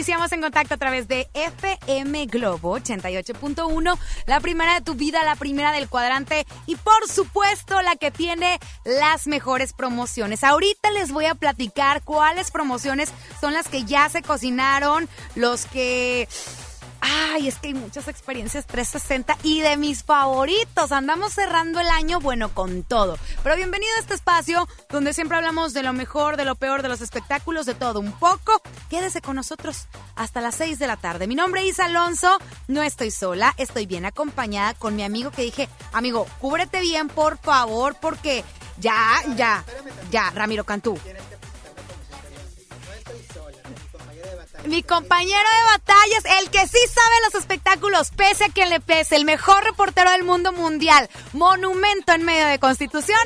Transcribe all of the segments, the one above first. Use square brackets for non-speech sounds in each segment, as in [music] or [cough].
Iniciamos en contacto a través de FM Globo 88.1, la primera de tu vida, la primera del cuadrante y por supuesto la que tiene las mejores promociones. Ahorita les voy a platicar cuáles promociones son las que ya se cocinaron, los que Ay, es que hay muchas experiencias 360 y de mis favoritos. Andamos cerrando el año, bueno, con todo. Pero bienvenido a este espacio donde siempre hablamos de lo mejor, de lo peor, de los espectáculos, de todo un poco. Quédese con nosotros hasta las 6 de la tarde. Mi nombre es Alonso, no estoy sola, estoy bien acompañada con mi amigo que dije, amigo, cúbrete bien, por favor, porque ya, ya, ya, Ramiro Cantú. Mi compañero de batallas, el que sí sabe los espectáculos, pese a quien le pese, el mejor reportero del mundo mundial, monumento en medio de Constitución,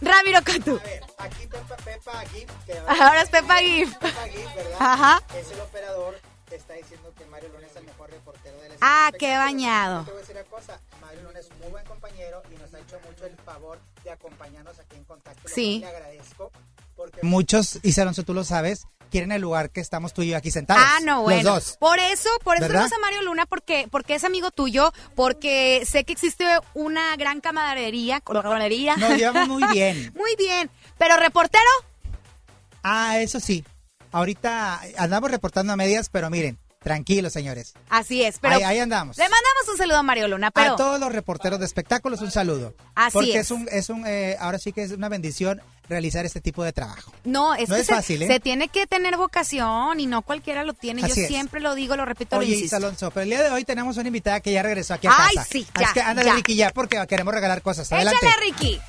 Ramiro Cantú. A ver, aquí Pepa, Pepa Gif, que Ahora es Pepa Gif. Pepa Gif, ¿verdad? Ajá. Es el operador que está diciendo que Mario Luna es el mejor reportero del Ah, qué bañado. Te voy a decir una cosa, Mario Luna es un muy buen compañero y nos ha hecho mucho el favor de acompañarnos aquí en contacto. Sí. Le agradezco. Porque muchos, y Alonso, tú lo sabes, quieren el lugar que estamos tú y yo aquí sentados. Ah, no, bueno. Los dos. Por eso, por eso tenemos a Mario Luna, porque, porque es amigo tuyo, porque sé que existe una gran camaradería. camaradería. Nos llevamos muy [laughs] bien. Muy bien. Pero reportero, Ah, eso sí. Ahorita andamos reportando a medias, pero miren, tranquilos, señores. así es. Pero ahí, ahí andamos. le mandamos un saludo a Mario Luna, pero A todos los reporteros de espectáculos un saludo. Así porque es. es. un, es un, eh, ahora sí que es una bendición realizar este tipo de trabajo. no, es No que es se, fácil, ¿eh? se tiene que tener vocación y no cualquiera lo tiene. Así Yo es. siempre lo digo, lo repito, lo Oye, insisto. Isa Alonso, pero el día de hoy tenemos una invitada que ya regresó aquí a Ay, casa. sí, Así ya, que ándale, ya. Ricky, ya, porque queremos regalar cosas. Adelante. Échale, Ricky.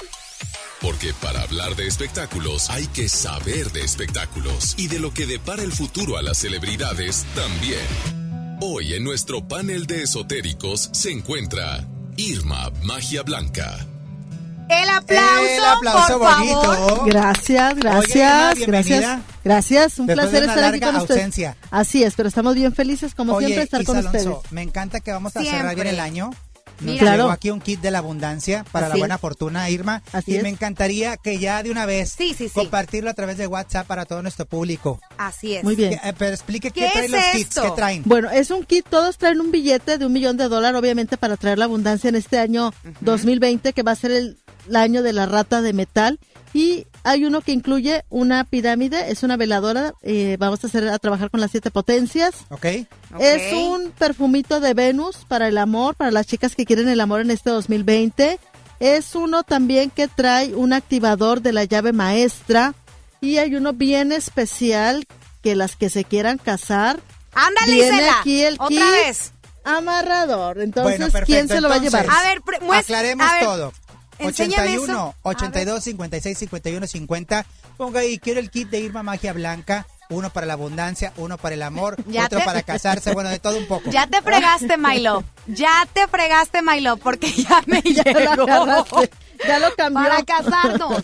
Porque para hablar de espectáculos hay que saber de espectáculos y de lo que depara el futuro a las celebridades también. Hoy en nuestro panel de esotéricos se encuentra Irma Magia Blanca. El aplauso, El aplauso por bonito. favor. Gracias, Oye, gracias, gracias. Gracias, un Después de placer una estar aquí con ustedes. Así es, pero estamos bien felices como Oye, siempre estar Isa con Alonso, ustedes. me encanta que vamos a cerrar bien el año. Nos Mira. llegó aquí un kit de la abundancia para la buena es. fortuna, Irma. Así y es. me encantaría que ya de una vez Sí, sí, sí. compartirlo a través de WhatsApp para todo nuestro público. Así es. Muy bien. Que- eh, pero explique ¿Qué qué, traen es los kits, esto? qué traen. Bueno, es un kit, todos traen un billete de un millón de dólares, obviamente para traer la abundancia en este año 2020, que va a ser el, el año de la rata de metal. Y hay uno que incluye una pirámide, es una veladora, eh, vamos a hacer a trabajar con las siete potencias. ¿Ok? Ok. Es un perfumito de Venus para el amor, para las chicas que quieren el amor en este 2020. Es uno también que trae un activador de la llave maestra. Y hay uno bien especial que las que se quieran casar. Ándale, Viene Isela. aquí el Otra kit. vez. Amarrador. Entonces, Bueno. ¿quién se lo va a llevar? A ver, Aclaremos a ver, todo. Enséñame 81, eso. A 82, 56, 51, 50. Ponga ahí, quiero el kit de Irma Magia Blanca. Uno para la abundancia, uno para el amor, [laughs] Ya otro te- para casarse, bueno, de todo un poco. [laughs] Ya te fregaste, [laughs] Milo. Ya te fregaste, Milo, porque ya me Ya lo llegó. Ya lo cambió. Para casarnos.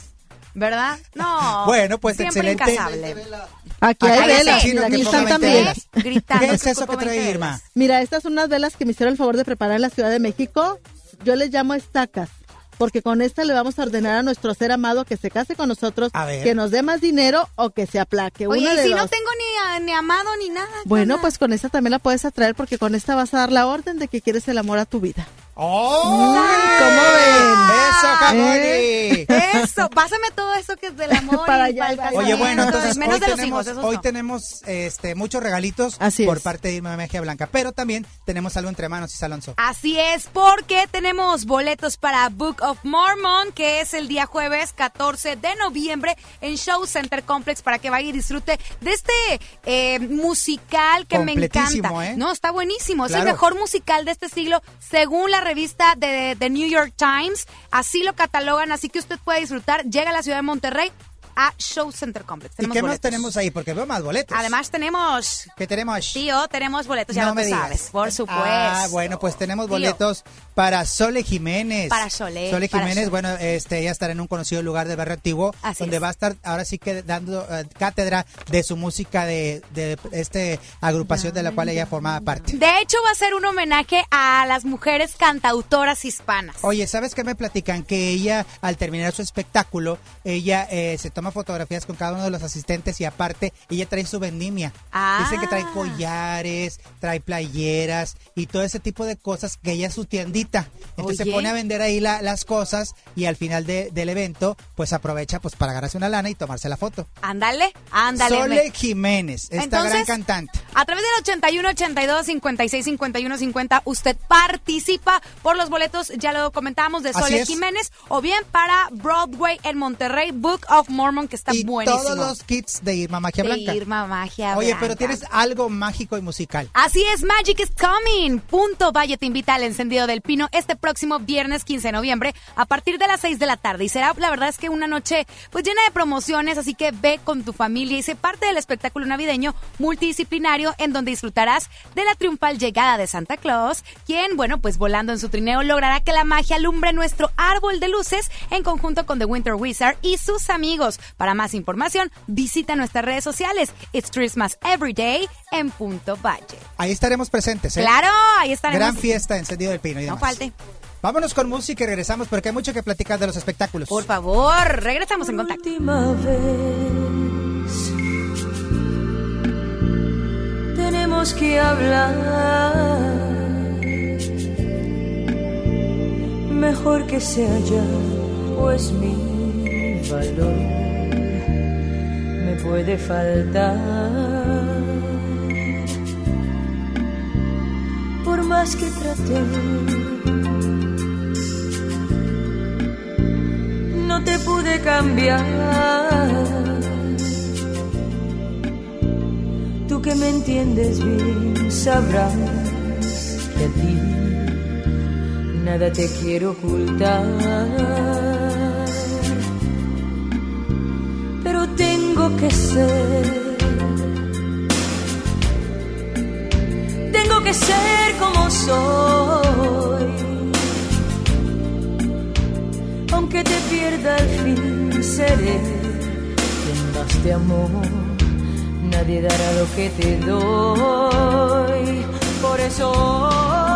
¿Verdad? No. Bueno, pues Siempre excelente. incasable. Aquí hay velas, chino, mira, que aquí ponga están 20 también. Gritando, ¿Qué es eso que trae 20 Irma? Mira, estas son unas velas que me hicieron el favor de preparar en la Ciudad de México. Yo les llamo estacas, porque con esta le vamos a ordenar a nuestro ser amado que se case con nosotros, A ver. que nos dé más dinero o que se aplaque. Oye, Una y de si no tengo ni, a- ni amado ni nada. ¿qué Bueno, pues con esta también la puedes atraer porque con esta vas a dar la orden de que quieres el amor a tu vida. ¡Oh! ¿Cómo ven? ¡Eso, Jamoni! ¿Eh? Eso, pásame todo eso que es del [laughs] amor. Para y allá, para. Oye, bueno, entonces menos hoy de los tenemos, hijos, hoy no. tenemos este, muchos regalitos Así por es. parte de Irma Magia Blanca, pero también tenemos algo entre manos, Isa Alonso. Así es, porque tenemos boletos para Book of Mormon, que es el día jueves 14 de noviembre en Show Center Complex, para que vaya y disfrute de este eh, musical que me Completísimo, encanta. ¿eh? No, está buenísimo. Es el mejor musical de este siglo, según la revista de, de New York Times. Así lo catalogan, así que usted puede disfrutar. Llega a la ciudad de Monterrey, a Show Center Complex. ¿Y qué más tenemos ahí? Porque veo más boletos. Además tenemos, ¿Qué tenemos? tío, tenemos boletos, ya no lo me digas. sabes, por supuesto. Ah, bueno, pues tenemos Tío. boletos para Sole Jiménez. Para Sole, Sole Jiménez, Sole. bueno, este, ella estará en un conocido lugar de barrio antiguo, Así donde es. va a estar ahora sí que dando eh, cátedra de su música de, de este agrupación de la cual ella formaba parte. De hecho, va a ser un homenaje a las mujeres cantautoras hispanas. Oye, ¿sabes qué me platican? Que ella, al terminar su espectáculo, ella eh, se toma fotografías con cada uno de los asistentes y aparte, ella trae su vendimia. Ah. Dicen que trae collares, trae playeras y todo ese tipo de cosas que ella es su tiendita. Entonces Oye. se pone a vender ahí la- las cosas y al final de- del evento, pues aprovecha pues para agarrarse una lana y tomarse la foto. Ándale, ándale. Sole Jiménez, esta Entonces, gran cantante. A través del 81 82 56 51 50 usted participa por los boletos, ya lo comentábamos, de Sole. Jiménez o bien para Broadway en Monterrey, Book of Mormon, que está y buenísimo. todos los kits de Irma Magia De Blanca. Irma Magia Oye, pero Blanca. tienes algo mágico y musical. Así es, Magic is Coming. Punto Valle te invita al encendido del pino este próximo viernes 15 de noviembre a partir de las 6 de la tarde. Y será, la verdad es que una noche pues llena de promociones, así que ve con tu familia y sé parte del espectáculo navideño multidisciplinario en donde disfrutarás de la triunfal llegada de Santa Claus, quien, bueno, pues volando en su trineo logrará que la magia alumbre nuestro árbol de luces en conjunto con The Winter Wizard y sus amigos. Para más información, visita nuestras redes sociales. It's Christmas Every Day en Punto Valle. Ahí estaremos presentes, ¿eh? Claro, ahí estaremos. Gran fiesta, encendido del pino y No demás. falte. Vámonos con música y regresamos porque hay mucho que platicar de los espectáculos. Por favor, regresamos en contacto. última vez tenemos que hablar. Mejor que sea ya, pues mi valor puede faltar. Por más que traté no te pude cambiar. Tú que me entiendes bien, sabrás que a ti nada te quiero ocultar. Pero tengo que ser, tengo que ser como soy aunque te pierda al fin, seré quien más te amó. Nadie dará lo que te doy. Por eso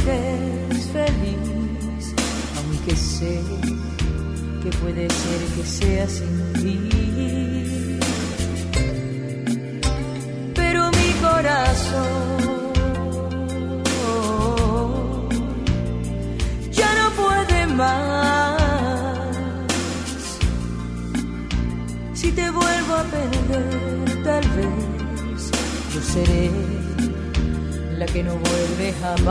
estés feliz, aunque sé que puede ser que sea sin ti. Pero mi corazón ya no puede más. Si te vuelvo a perder, tal vez yo seré la que no vuelve jamás.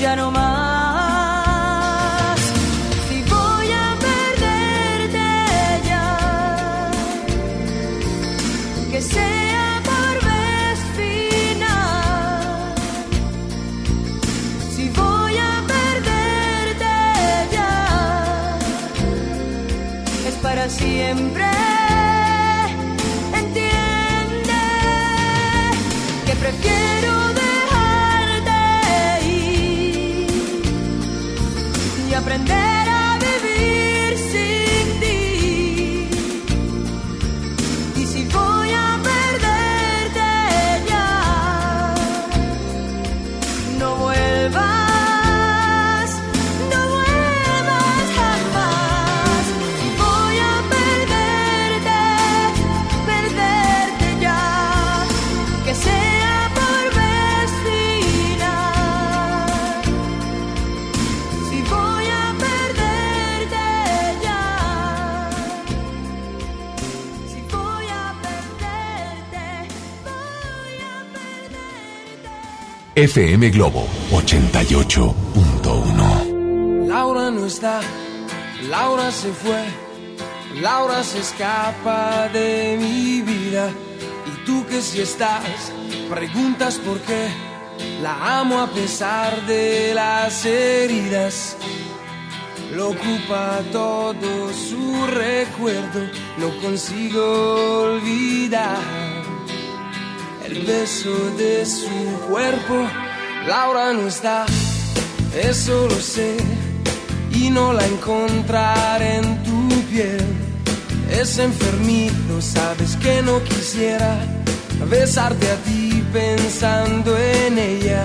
Ya no más. Si voy a perderte ya, que sea por vez final. Si voy a perderte ya, es para siempre. Que FM Globo 88.1. Laura no está, Laura se fue, Laura se escapa de mi vida. Y tú que si estás, preguntas por qué. La amo a pesar de las heridas. Lo ocupa todo su recuerdo, no consigo olvidar el beso de su cuerpo. Laura no está, eso lo sé, y no la encontraré en tu piel. Es enfermito, sabes que no quisiera besarte a ti pensando en ella.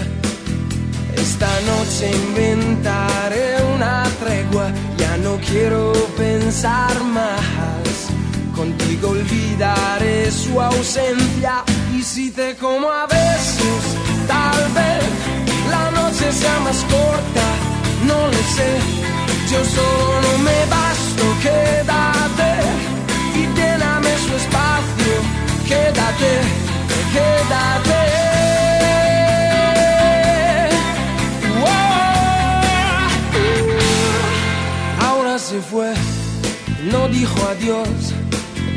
Esta noche inventaré una tregua, ya no quiero pensar más. Contigo olvidaré su ausencia y si te como a besos, tal vez la noche sea más corta, no lo sé. Yo solo no me basto, quédate y lléname su espacio, quédate, quédate. Ahora se fue, no dijo adiós,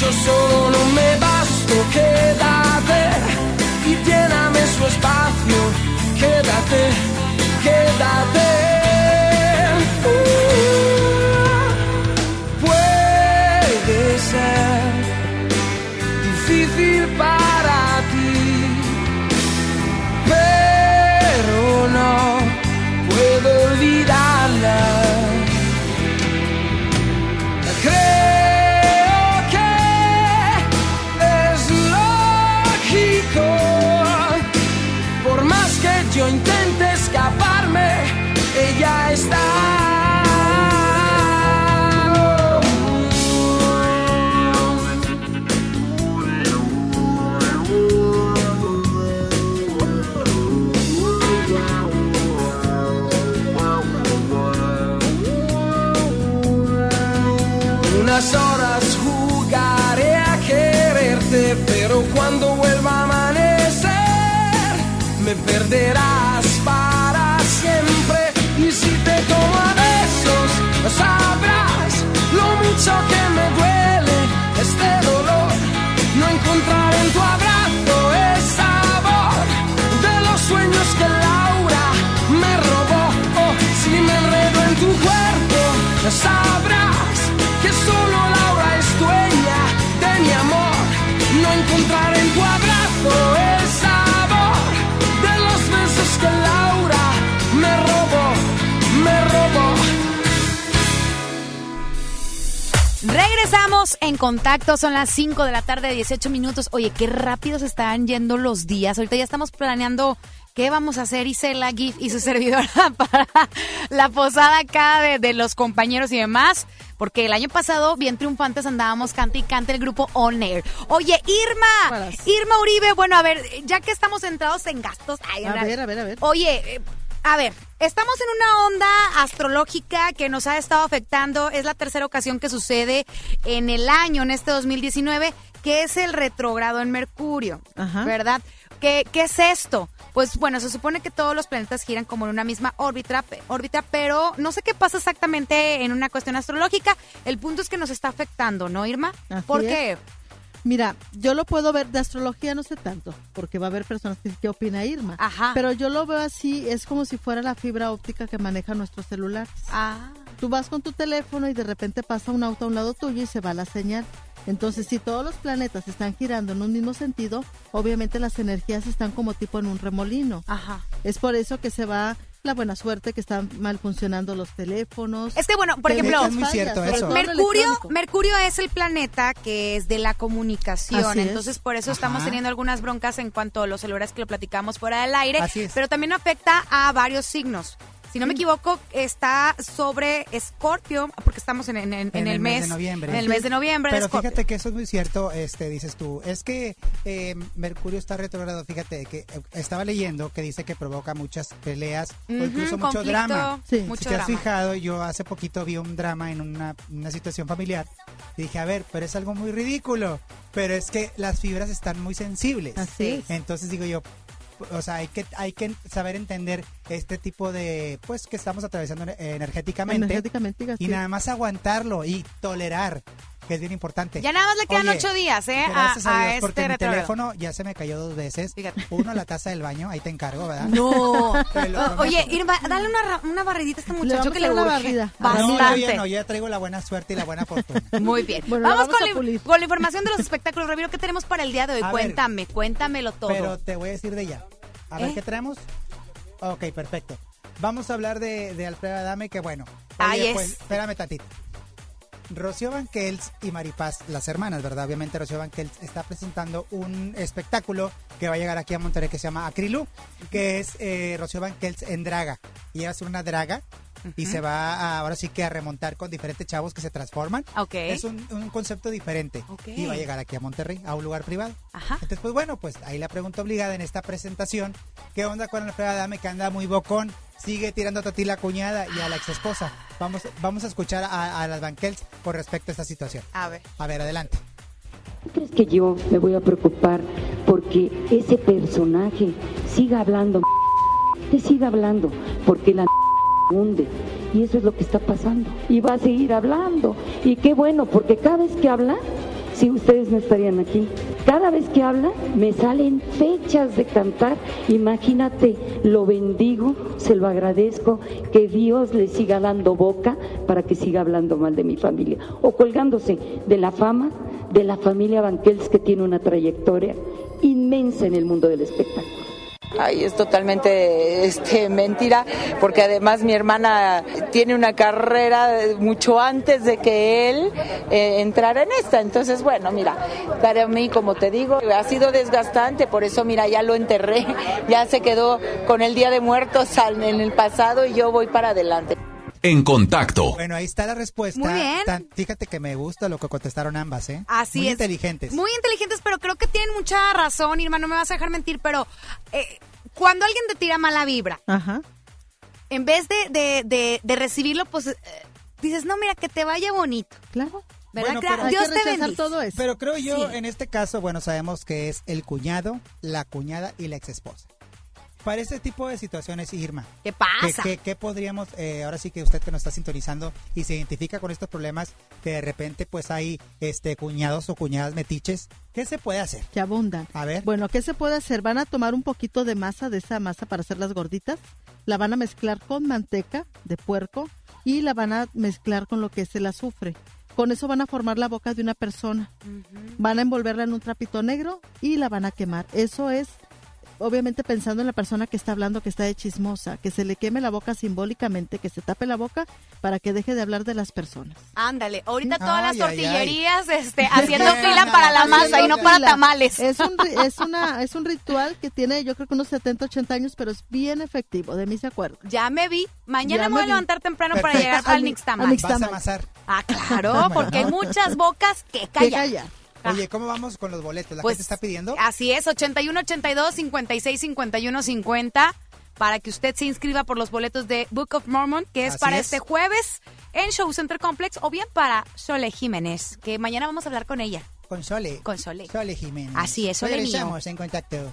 Yo solo me basto, quédate y lléname su espacio, quédate, quédate. En contacto, son las 5 de la tarde, 18 minutos. Oye, qué rápido se están yendo los días. Ahorita ya estamos planeando qué vamos a hacer Isela GIF y su [laughs] servidora [laughs] para la posada acá de, de los compañeros y demás. Porque el año pasado, bien triunfantes, andábamos cante y cante el grupo On Air. Oye, Irma, Buenas. Irma Uribe, bueno, a ver, ya que estamos centrados en gastos. ay, A ver, a ver, a ver. Oye, eh, a ver, estamos en una onda astrológica que nos ha estado afectando. Es la tercera ocasión que sucede en el año, en este 2019, que es el retrógrado en Mercurio, Ajá. ¿verdad? ¿Qué, ¿Qué es esto? Pues bueno, se supone que todos los planetas giran como en una misma órbita, órbita, pero no sé qué pasa exactamente en una cuestión astrológica. El punto es que nos está afectando, ¿no, Irma? Así ¿Por es. qué? Mira, yo lo puedo ver de astrología, no sé tanto, porque va a haber personas que qué opina Irma. Ajá. Pero yo lo veo así, es como si fuera la fibra óptica que maneja nuestro celular. Ah, Tú vas con tu teléfono y de repente pasa un auto a un lado tuyo y se va la señal. Entonces, si todos los planetas están girando en un mismo sentido, obviamente las energías están como tipo en un remolino. ajá. Es por eso que se va la buena suerte, que están mal funcionando los teléfonos. Es que bueno, por ejemplo, es muy cierto sobre eso. todo lo Mercurio. Mercurio es el planeta que es de la comunicación, Así es. entonces por eso estamos teniendo algunas broncas en cuanto a los celulares que lo platicamos fuera del aire, Así es. pero también afecta a varios signos. Si no me equivoco, está sobre Escorpio, porque estamos en, en- en- en el mes, de noviembre. En el mes de noviembre. Pero fíjate que eso es muy cierto, este, dices tú. Es que eh, Mercurio está retrogrado. Fíjate que eh, estaba leyendo que dice que provoca muchas peleas o incluso mucho drama. Sí. mucho si te has fijado, yo hace poquito vi un drama en una, una situación familiar y dije, a ver, pero es algo muy ridículo. Pero es que las fibras están muy sensibles. Así es. Entonces digo yo, o sea, hay que, hay que saber entender este tipo de, pues, que estamos atravesando energéticamente. Energéticamente, Y sí. nada más aguantarlo y tolerar, que es bien importante. Ya nada más le quedan Oye, ocho días, ¿eh? A, Gracias a, a Dios, este porque mi retrógrado. teléfono ya se me cayó dos veces. Fíjate. Uno a la taza del baño, ahí te encargo, ¿verdad? No. [laughs] Oye, Irma, dale una, ra- una barridita a este muchacho que le urge. barrida. No, yo Bastante. ya no, yo ya traigo la buena suerte y la buena fortuna. [laughs] Muy bien. Bueno, vamos vamos con, la- con la información de los espectáculos, Reviro. ¿Qué tenemos para el día de hoy? A ver. cuéntame, cuéntamelo todo. Pero te voy a decir de ya. A ver ¿Eh? qué traemos. Ok, perfecto. Vamos a hablar de, de Alfredo Adame, que bueno. Ahí es. pues, espérame tantito. Rocío Banquels y Maripaz, las hermanas, ¿verdad? Obviamente Rocío Banquels está presentando un espectáculo que va a llegar aquí a Monterrey que se llama Acrilú, que es eh, Rocío Banquels en draga. Y ella va a ser y se va a, ahora sí que a remontar con diferentes chavos que se transforman. Ok. Es un, un concepto diferente. Ok. Y va a llegar aquí a Monterrey, a un lugar privado. Ajá. Entonces, pues bueno, pues ahí la pregunta obligada en esta presentación, ¿qué onda con Alfredo Adame que anda muy bocón? Sigue tirando a ti la cuñada y a la ex esposa. Vamos, vamos a escuchar a, a las Banquels con respecto a esta situación. A ver. A ver, adelante. ¿Tú crees que yo me voy a preocupar porque ese personaje siga hablando, que siga hablando, porque la Y eso es lo que está pasando. Y va a seguir hablando. Y qué bueno, porque cada vez que habla, si ustedes no estarían aquí, cada vez que habla me salen fechas de cantar. Imagínate, lo bendigo, se lo agradezco, que Dios le siga dando boca para que siga hablando mal de mi familia o colgándose de la fama de la familia Banquels que tiene una trayectoria inmensa en el mundo del espectáculo. Ay, es totalmente este, mentira, porque además mi hermana tiene una carrera mucho antes de que él eh, entrara en esta. Entonces, bueno, mira, para mí, como te digo, ha sido desgastante, por eso, mira, ya lo enterré, [laughs] ya se quedó con el Día de Muertos en el pasado y yo voy para adelante. En contacto. Bueno, ahí está la respuesta. Muy bien. Tan- fíjate que me gusta lo que contestaron ambas, ¿eh? Así Muy es. inteligentes. Muy inteligentes, pero creo que tienen mucha razón, Irma, no me vas a dejar mentir, pero eh, cuando alguien te tira mala vibra, Ajá. en vez de, de, de, de recibirlo, pues eh, dices, no, mira, que te vaya bonito. Claro. ¿Verdad? Bueno, pero- Dios te bendice. todo eso. Pero creo yo, Sí. en este caso, bueno, sabemos que es el cuñado, la cuñada y la ex esposa. Para este tipo de situaciones, Irma, ¿Qué ¿qué, pasa? qué- qué podríamos, eh, ahora sí que usted que nos está sintonizando y se identifica con estos problemas, que de repente pues hay este cuñados o cuñadas metiches, ¿qué se puede hacer? Que abundan. A ver. Bueno, ¿qué se puede hacer? Van a tomar un poquito de masa, de esa masa para hacer las gorditas, la van a mezclar con manteca de puerco y la van a mezclar con lo que es el azufre. Con eso van a formar la boca de una persona. Van a envolverla en un trapito negro y la van a quemar. Eso es, obviamente pensando en la persona que está hablando, que está de chismosa, que se le queme la boca simbólicamente, que se tape la boca para que deje de hablar de las personas. Ándale, ahorita todas Ay, las ay, tortillerías este, haciendo fila para la masa y no para tamales. Es un, ri- es, una, [laughs] es un ritual que tiene yo creo que unos 70, 80 años, pero es bien efectivo, de mí se acuerda. Ya me vi. Mañana Ya me voy a vi. levantar temprano para llegar Al al Nixtamal. al Nix- Vas a amasar. Ah, claro, [laughs] porque hay muchas bocas que Que callan. Oye, ¿cómo vamos con los boletos? ¿La Pues, gente está pidiendo? Así es, 81 82 56 51 50 para que usted se inscriba por los boletos de Book of Mormon, que es Así para es. este jueves en Show Center Complex, o bien para Sole Jiménez, que mañana vamos a hablar con ella. Con Sole. Con Sole. Sole Jiménez. Así es, Sole. Regresamos en contacto.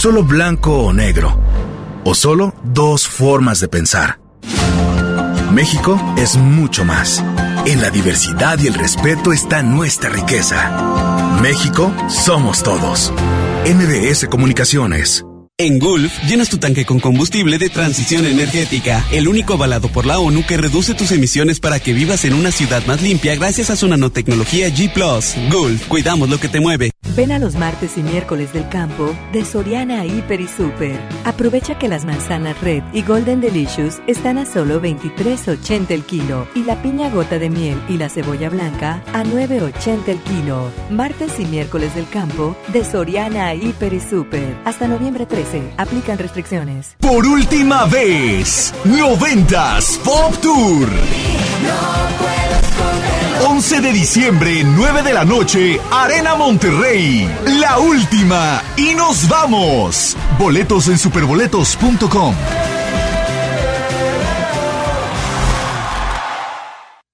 solo blanco o negro, o solo dos formas de pensar. México es mucho más. En la diversidad y el respeto está nuestra riqueza. México somos todos. MBS Comunicaciones. En Gulf, llenas tu tanque con combustible de transición energética, el único avalado por la ONU que reduce tus emisiones para que vivas en una ciudad más limpia gracias a su nanotecnología G ⁇ Gulf, cuidamos lo que te mueve. Ven a los martes y miércoles del campo de Soriana Hiper y Super. Aprovecha que las manzanas Red y Golden Delicious están a solo 23.80 el kilo y la piña gota de miel y la cebolla blanca a 9.80 el kilo. Martes y miércoles del campo de Soriana Hiper y Super. Hasta noviembre 13 Aplican restricciones. Por última vez, 90s Pop Tour. 11 de diciembre, 9 de la noche, Arena Monterrey. La última. Y nos vamos. Boletos en superboletos.com.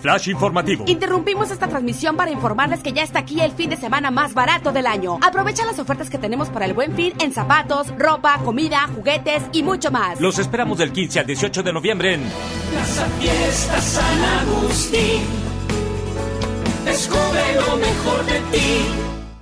Flash informativo. Interrumpimos esta transmisión para informarles que ya está aquí el fin de semana más barato del año. Aprovecha las ofertas que tenemos para el buen fin en zapatos, ropa, comida, juguetes y mucho más. Los esperamos del 15 al 18 de noviembre en Plaza Fiesta San Agustín. Descubre lo mejor de ti.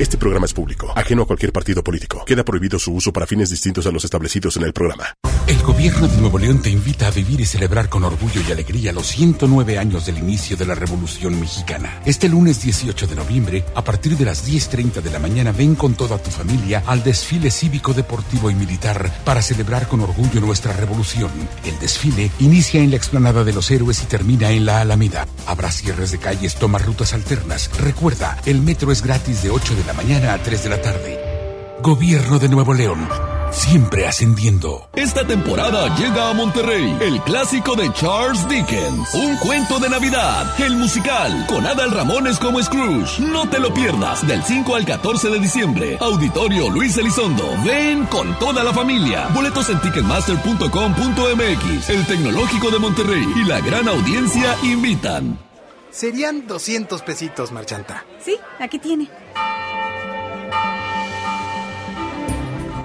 Este programa es público, ajeno a cualquier partido político. Queda prohibido su uso para fines distintos a los establecidos en el programa. El gobierno de Nuevo León te invita a vivir y celebrar con orgullo y alegría los 109 años del inicio de la Revolución Mexicana. Este lunes 18 de noviembre, a partir de las 10.30 de la mañana, ven con toda tu familia al desfile cívico, deportivo y militar para celebrar con orgullo nuestra revolución. El desfile inicia en la explanada de los héroes y termina en la Alameda. Habrá cierres de calles, toma rutas alternas. Recuerda, el metro es gratis de 8 de la mañana a 3 de la tarde. Gobierno de Nuevo León. Siempre ascendiendo. Esta temporada llega a Monterrey el clásico de Charles Dickens, Un cuento de Navidad, el musical, con Adal Ramones como Scrooge. No te lo pierdas, del 5 al 14 de diciembre. Auditorio Luis Elizondo. Ven con toda la familia. Boletos en ticketmaster.com.mx. El Tecnológico de Monterrey y la gran audiencia invitan. Serían 200 pesitos, Marchanta. Sí, aquí tiene.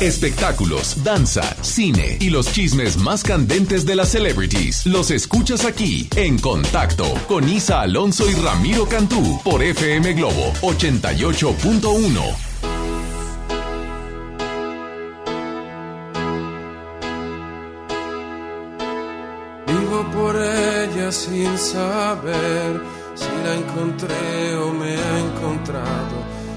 Espectáculos, danza, cine y los chismes más candentes de las celebrities. Los escuchas aquí en Contacto con Isa Alonso y Ramiro Cantú por FM Globo 88.1. Vivo por ella sin saber si la encontré o me ha encontrado.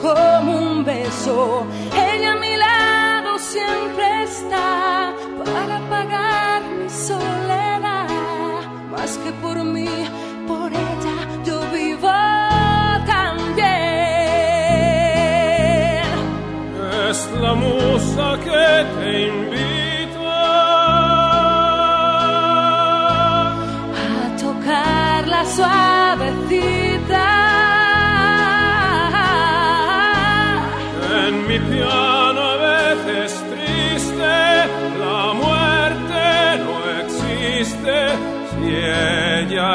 como un beso. Ella a mi lado siempre está para pagar mi soledad. Más que por mí, por ella yo vivo también. Es la musa que te invita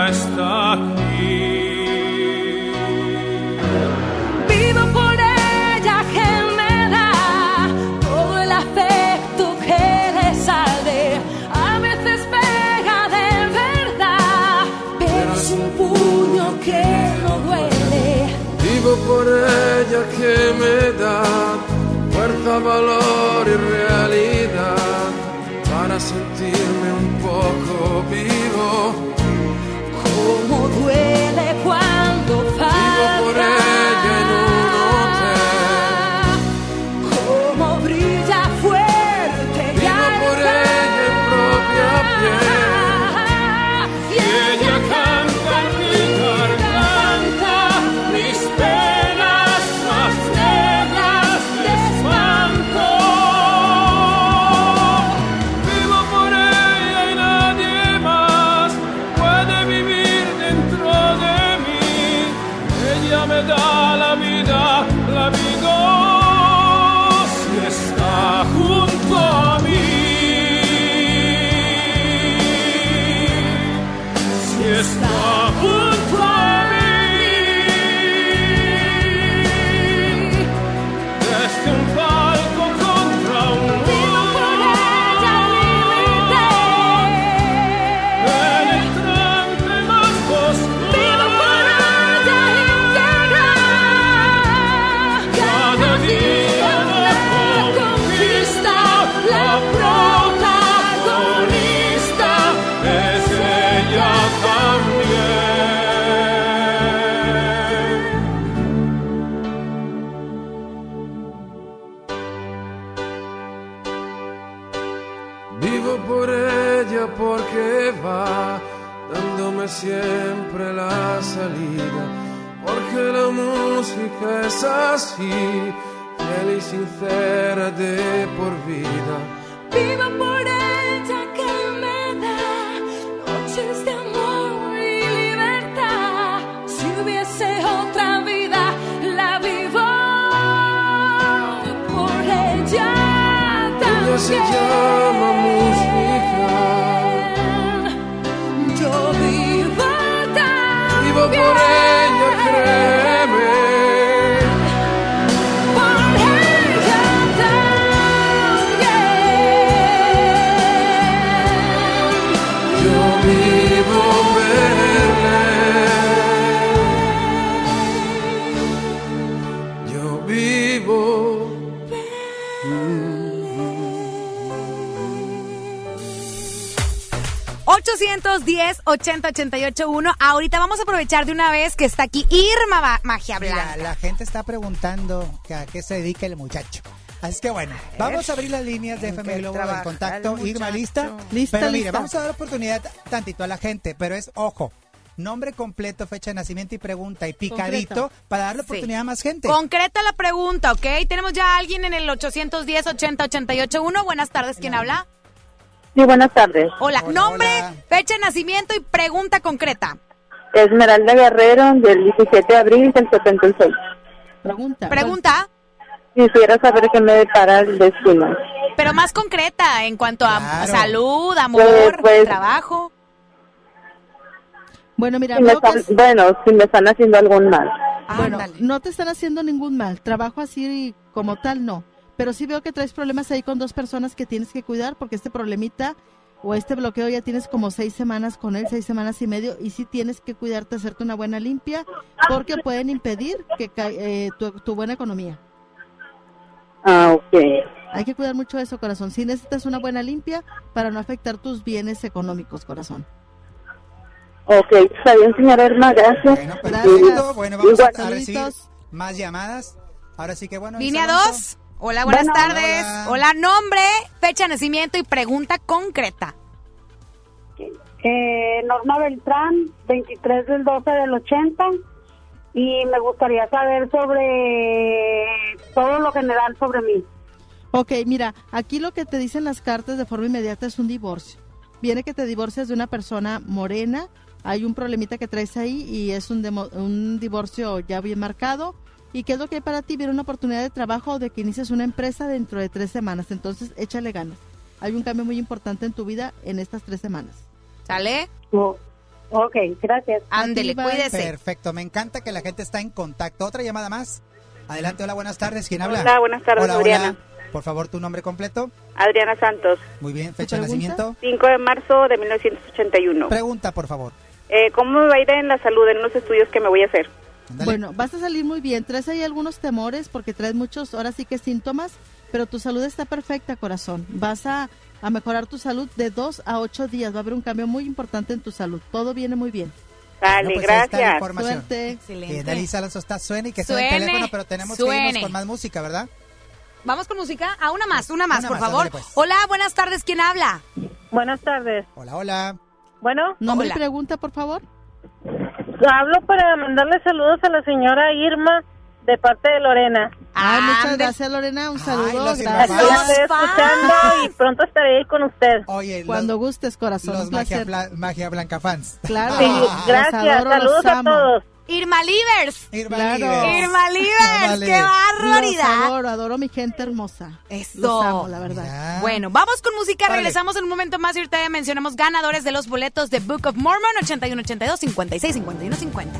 está aquí. Vivo por ella que me da todo el afecto que le sale. A veces pega de verdad, pero es un puño que no duele. Vivo por ella que me da fuerza, valor vida. Vivo por ella que me da noches de amor y libertad. Si hubiese otra vida, la vivo por ella Ella 810-80-881. Ahorita vamos a aprovechar de una vez que está aquí Irma Ba- Magia Mira, Blanca. la gente está preguntando que a qué se dedica el muchacho. Así que bueno, vamos a abrir las líneas de ¿En FM Globo en contacto. Irma? ¿lista? Lista, Pero mire, lista. vamos a dar oportunidad tantito a la gente, pero es ojo. nombre completo, fecha de nacimiento y pregunta y picadito Concreto. para darle Sí. oportunidad a más gente. Concreta la pregunta, ¿ok? Tenemos ya a alguien en el 810 80 88 1. Buenas tardes, ¿quién habla? Sí, buenas tardes. Hola, nombre, fecha de nacimiento y pregunta concreta. Esmeralda Guerrero, del 17 de abril del 76. Pregunta. Pregunta, Quisiera saber qué me depara el destino. pero más concreta en cuanto a Claro. salud, amor, Pues, pues, trabajo. Bueno, mira, Si están- es- bueno, si me están haciendo algún mal. Bueno, no te están haciendo ningún mal. Trabajo así como tal, no. Pero sí veo que traes problemas ahí con dos personas que tienes que cuidar porque este problemita o este bloqueo ya tienes como seis semanas con él, seis semanas y medio, y sí tienes que cuidarte, hacerte una buena limpia porque pueden impedir que eh, tu, tu buena economía. Ah, ok. Hay que cuidar mucho eso, corazón. Sí necesitas una buena limpia para no afectar tus bienes económicos, corazón. Ok, está bien, señora Irma, gracias. Perfecto. Bueno, vamos a- recibir más llamadas. Ahora sí que bueno. Línea Isa Alonso. 2. Hola, buenas Bueno. tardes. Hola. Hola, nombre, fecha de nacimiento y pregunta concreta. Eh, Norma Beltrán, 23 del 12 del 80. Y me gustaría saber sobre todo lo general sobre mí. Ok, mira, aquí lo que te dicen las cartas de forma inmediata es un divorcio. Viene que te divorcias de una persona morena, hay un problemita que traes ahí y es un, demo- un divorcio ya bien marcado. ¿Y qué es lo que hay para ti? Viene una oportunidad de trabajo o de que inicies una empresa dentro de tres semanas. Entonces, échale ganas. Hay un cambio muy importante en tu vida en estas tres semanas. ¿Sale? ok, gracias. Ándele, cuídese. Perfecto, me encanta que la gente está en contacto. Otra llamada más. Adelante, hola, buenas tardes. ¿Quién habla? Hola, buenas tardes, Hola, Adriana. hola. Por favor, tu nombre completo. Adriana Santos, Muy bien, fecha de nacimiento. 5 de marzo de 1981. Pregunta, por favor. Eh, ¿Cómo me va a ir en la salud en los estudios que me voy a hacer? Bueno, vas a salir muy bien. Traes ahí algunos temores porque traes muchos, ahora sí que síntomas, pero tu salud está perfecta, corazón. Vas a, a mejorar tu salud de dos a ocho días. Va a haber un cambio muy importante en tu salud. Todo viene muy bien. Dale, Bueno, pues ahí está la gracias. información. Suerte. Que Dalisa Alonso está suene y que suene el Suene, teléfono, pero tenemos que irnos suene. con más música, ¿verdad? Vamos con música. A una más, una más, Una por más, favor. pues. Hola, buenas tardes. ¿Quién habla? Buenas tardes. Hola, hola. Bueno, Nombre y pregunta, por favor. Hablo para mandarle saludos a la señora Irma de parte de Lorena. Ay, muchas gracias, Lorena. Un saludo. los gracias. Estoy escuchando y pronto estaré ahí con usted. Oye, Cuando gustes, corazón. Los magia, placer. Bla- magia Blanca fans. Claro. Sí, Los gracias. adoro, los Saludos a todos. Irma Livers. Irma Claro. Livers. Irma Livers, Órale. qué barbaridad. Los adoro, adoro mi gente hermosa. Eso. Los amo, la verdad. Bueno, vamos con música. Órale. Regresamos en un momento más y ahorita ya mencionamos ganadores de los boletos de Book of Mormon 81 82 56 51 50.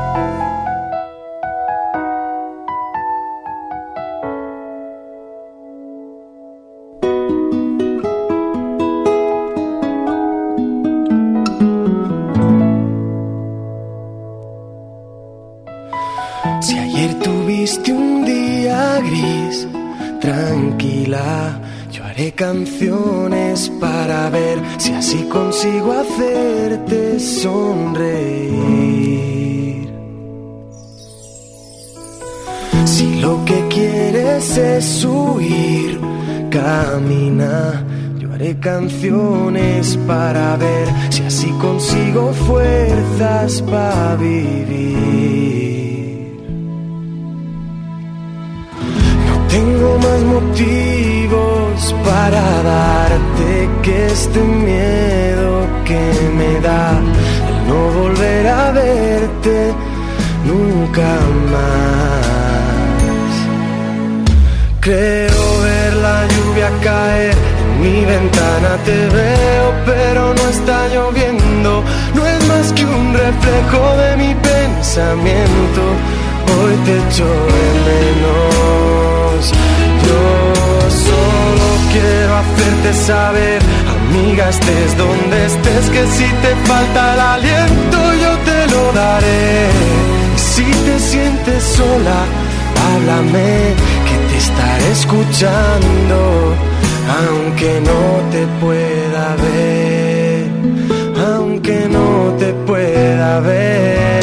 para vivir. Tengo más motivos para darte que este miedo que me da el no volver a verte nunca más. Creo ver la lluvia caer en mi ventana, te veo pero no está lloviendo, reflejo de mi pensamiento. Hoy te echo de menos. Yo solo quiero hacerte saber, amiga, estés donde estés, que si te falta el aliento yo te lo daré. Si te sientes sola, háblame, que te estaré escuchando, aunque no te pueda ver, aunque no te pueda ver.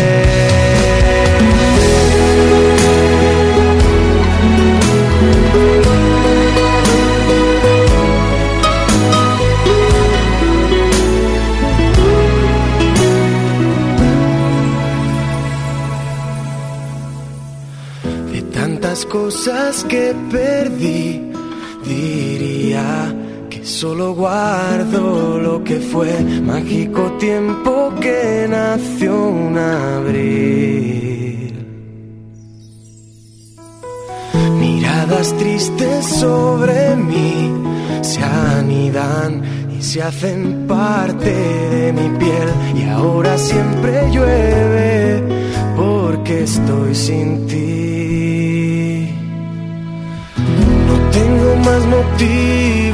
De tantas cosas que perdí, diría solo guardo lo que fue mágico tiempo que nació un abril. Miradas tristes sobre mí se anidan y se hacen parte de mi piel y ahora siempre llueve porque estoy sin ti. No tengo más motivos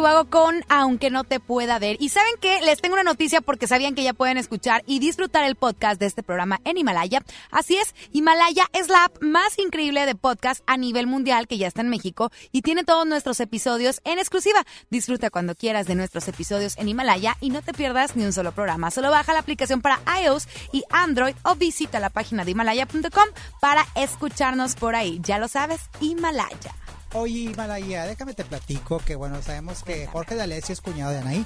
Ubago con Aunque no te pueda ver. Y saben que les tengo una noticia porque sabían que ya pueden escuchar y disfrutar el podcast de este programa en Himalaya. Así es, Himalaya es la app más increíble de podcast a nivel mundial que ya está en México y tiene todos nuestros episodios en exclusiva. Disfruta cuando quieras de nuestros episodios en Himalaya y no te pierdas ni un solo programa. Solo baja la aplicación para iOS y Android o visita la página de himalaya.com para escucharnos por ahí. Ya lo sabes, Himalaya. Oye, Himalaya, déjame te platico que, bueno, sabemos que Jorge de Alessio es cuñado de Anaí,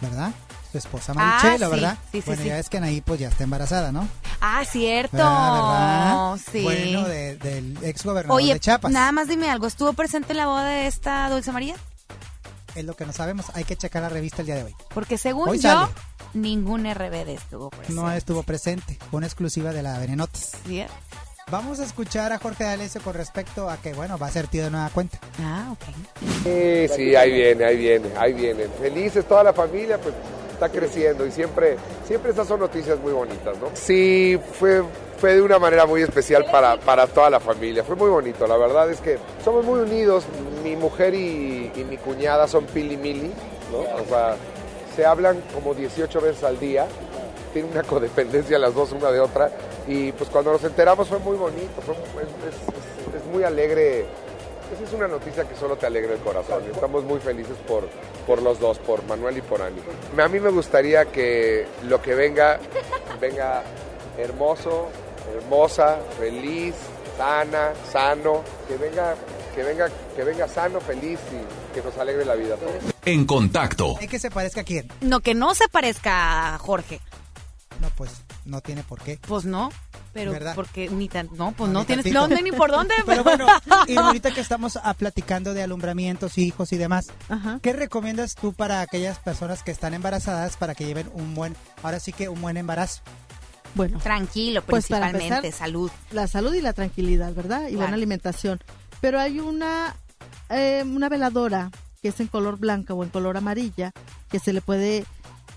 ¿verdad? Su esposa Ah, Marichela, sí, ¿verdad? sí, sí, bueno, ya ves que Anaí pues ya está embarazada, ¿no? Ah, cierto. ¿Verdad? ¿verdad? Sí. Bueno, de- del ex gobernador Oye, de Chiapas. nada más dime algo. ¿Estuvo presente en la boda de esta Dulce María? Es lo que no sabemos. Hay que checar la revista el día de hoy. Porque según Hoy yo, sale. ningún RBD estuvo presente. No estuvo presente. Fue una exclusiva de la Venenotas. Sí, ¿eh? Vamos a escuchar a Jorge D'Alessio con respecto a que, bueno, va a ser tío de nueva cuenta. Ah, ok. Sí, sí, ahí viene, ahí viene, ahí viene. Felices toda la familia, pues está creciendo y siempre, siempre estas son noticias muy bonitas, ¿no? Sí, fue, fue de una manera muy especial para, para toda la familia, fue muy bonito, la verdad es que somos muy unidos, mi mujer y, y mi cuñada son pili mili, ¿no? O sea, se hablan como 18 veces al día, tienen una codependencia las dos una de otra y pues cuando nos enteramos fue muy bonito, fue- es, es- es- es muy alegre esa es una noticia que solo te alegra el corazón. y Estamos muy felices por, por los dos, por Manuel y por Ani. A mí me gustaría que lo que venga, venga hermoso, hermosa, feliz, sana, sano, que venga, que venga, que venga sano, feliz y que nos alegre la vida todos. En contacto. ¿Es que se parezca a quién? No, que no se parezca a Jorge. No, pues no tiene por qué. Pues no. Pero ¿Verdad? porque ni tan, no, pues no, ni tienes, tantito. no, no, ni por dónde. [laughs] Pero bueno, y [laughs] ahorita que estamos ah, platicando de alumbramientos, hijos y demás, ¿qué recomiendas tú para aquellas personas que están embarazadas para que lleven un buen, ahora sí que un buen embarazo? Bueno, Tranquilo, Pues para principalmente, empezar, salud. La salud y la tranquilidad, ¿verdad? Y Claro. buena alimentación. Pero hay una, eh, una veladora que es en color blanca o en color amarilla que se le puede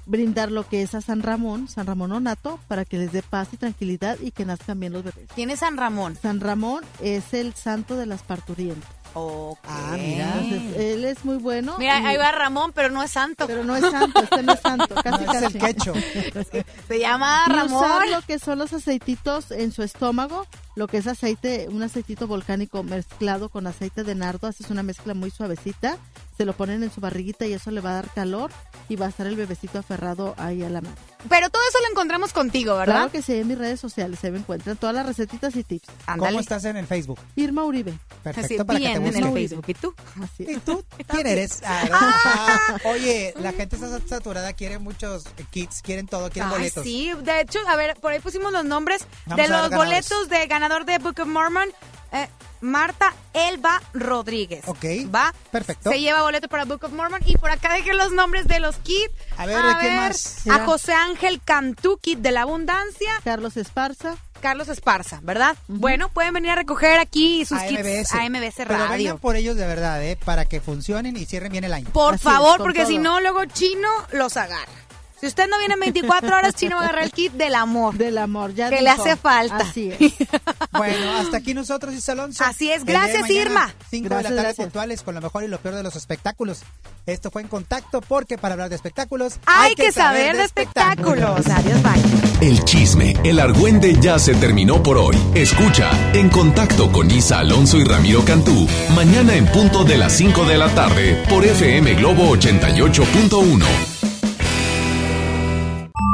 brindar lo que es a San Ramón, San Ramón Onato, para que les dé paz y tranquilidad y que nazcan bien los bebés. ¿Quién es San Ramón? San Ramón es el santo de las parturientas. Ah, mira. Él es muy bueno. Mira, y- ahí va Ramón, pero no es santo. Pero no es santo, este no es santo, casi No es el casi. quecho. [laughs] Se llama Y Ramón. usar lo que son los aceititos en su estómago, lo que es aceite, un aceitito volcánico mezclado con aceite de nardo, haces una mezcla muy suavecita, se lo ponen en su barriguita y eso le va a dar calor y va a estar el bebecito aferrado ahí a la mano. Pero todo eso lo encontramos contigo, ¿verdad? Claro que sí, en mis redes sociales se me encuentran todas las recetitas y tips. ¿Cómo estás en el Facebook? Irma Uribe. Perfecto, Así, para que te bien en busquen. el Facebook. ¿Y tú? Así ¿Y tú? ¿Quién eres? Ah, [laughs] Oye, la gente está saturada, quiere muchos kits, quieren todo, quieren Ay, boletos. sí, de hecho, a ver, por ahí pusimos los nombres Vamos de los boletos de ganador de Book of Mormon. Eh, Marta Elba Rodríguez. Ok. Va. Perfecto. Se lleva boleto para Book of Mormon. Y por acá dejé los nombres de los kits. A ver, ¿de quién más? A José Ángel Cantú, kit de la abundancia. Carlos Esparza. Carlos Esparza, ¿verdad? Bueno, pueden venir a recoger aquí sus A kits MBS. a MBS Pero Radio. vengan por ellos de verdad, ¿eh? Para que funcionen y cierren bien el año. Por Así favor, es, porque si no, luego Chino los agarra. Si usted no viene en 24 horas, Chino va a agarrar el kit del amor. Del amor, ya Que dijo. le hace falta. Así es. [laughs] Bueno, hasta aquí nosotros, Isa Alonso. Así es, gracias, mañana, Irma. 5 de la tarde gracias. puntuales con lo mejor y lo peor de los espectáculos. Esto fue En Contacto porque para hablar de espectáculos Hay que saber de espectáculos. Adiós, bye. El chisme, el argüende ya se terminó por hoy. Escucha En Contacto con Isa Alonso y Ramiro Cantú mañana en punto de las 5 de la tarde por FM Globo 88.1.